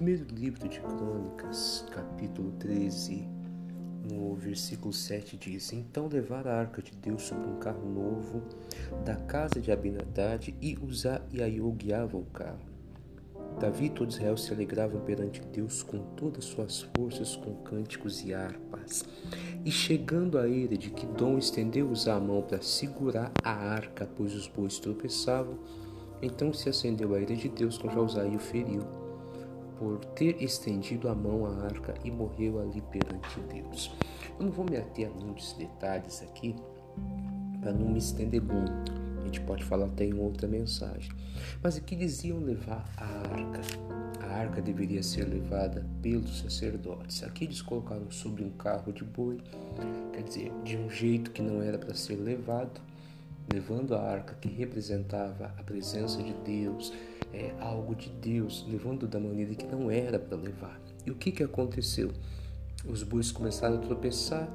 Primeiro livro de Crônicas, capítulo 13, no versículo 7 diz: Então levaram a arca de Deus sobre um carro novo da casa de Abinadad e Uzá e Aiô guiavam o carro. Davi e todo Israel se alegravam perante Deus com todas as suas forças, com cânticos e harpas. E chegando a ele de que Dom estendeu Uzá a mão para segurar a arca, pois os bois tropeçavam, então se acendeu a ira de Deus contra Uzá e o feriu por ter estendido a mão à arca e morreu ali perante Deus. Eu não vou me ater a muitos detalhes aqui para não me estender muito. A gente pode falar até em outra mensagem. Mas aqui diziam levar a arca. A arca deveria ser levada pelos sacerdotes. Aqui eles colocaram sobre um carro de boi, quer dizer, de um jeito que não era para ser levado, levando a arca que representava a presença de Deus, é, algo de Deus, levando da maneira que não era para levar. E o que, que aconteceu? Os bois começaram a tropeçar.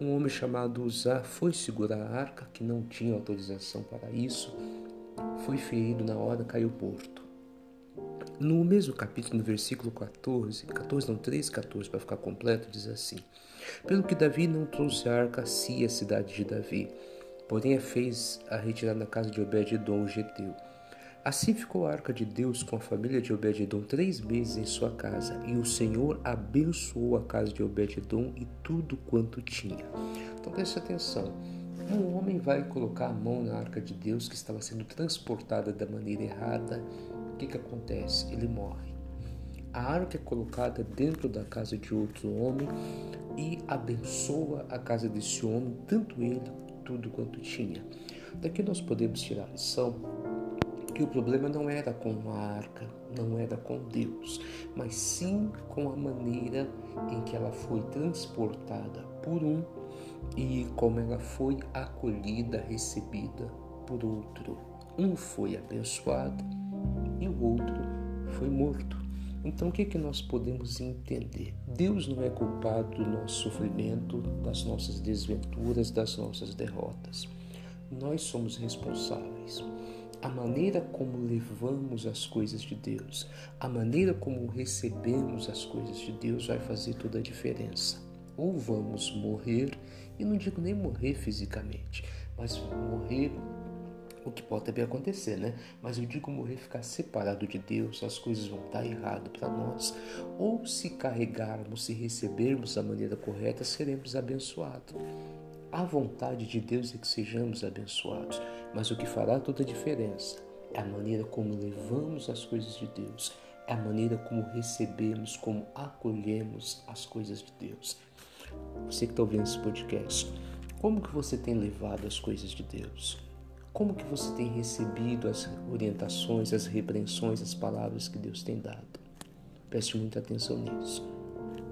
Um homem chamado Uzá foi segurar a arca, que não tinha autorização para isso, foi ferido na hora, caiu morto. No mesmo capítulo, no versículo 14, 14 não, 3, 14, para ficar completo, diz assim: Pelo que Davi não trouxe a arca a si, a cidade de Davi, porém a fez a retirar na casa de Obed-edom, o geteu. Assim ficou a arca de Deus com a família de Obed-edom três meses em sua casa, e o Senhor abençoou a casa de Obed-edom e tudo quanto tinha. Então preste atenção. Um homem vai colocar a mão na arca de Deus que estava sendo transportada da maneira errada. O que, que acontece? Ele morre. A arca é colocada dentro da casa de outro homem e abençoa a casa desse homem, tanto ele, tudo quanto tinha. Daqui nós podemos tirar a lição que o problema não era com a arca, não era com Deus, mas sim com a maneira em que ela foi transportada por um e como ela foi acolhida, recebida por outro. Um foi abençoado e o outro foi morto. Então, o que, é que nós podemos entender? Deus não é culpado do nosso sofrimento, das nossas desventuras, das nossas derrotas. Nós somos responsáveis a maneira como levamos as coisas de Deus, a maneira como recebemos as coisas de Deus vai fazer toda a diferença. Ou vamos morrer, e não digo nem morrer fisicamente, mas morrer o que pode também acontecer, né? Mas eu digo morrer, ficar separado de Deus, as coisas vão estar errado para nós. Ou se carregarmos, se recebermos da maneira correta, seremos abençoados. A vontade de Deus é que sejamos abençoados, mas o que fará toda a diferença é a maneira como levamos as coisas de Deus, é a maneira como recebemos, como acolhemos as coisas de Deus. Você que está ouvindo esse podcast, como que você tem levado as coisas de Deus? Como que você tem recebido as orientações, as repreensões, as palavras que Deus tem dado? Preste muita atenção nisso,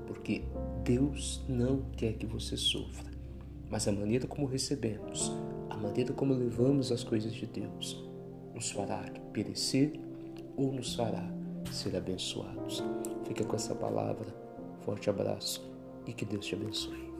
porque Deus não quer que você sofra mas a maneira como recebemos, a maneira como levamos as coisas de Deus, nos fará perecer ou nos fará ser abençoados. Fica com essa palavra, forte abraço e que Deus te abençoe.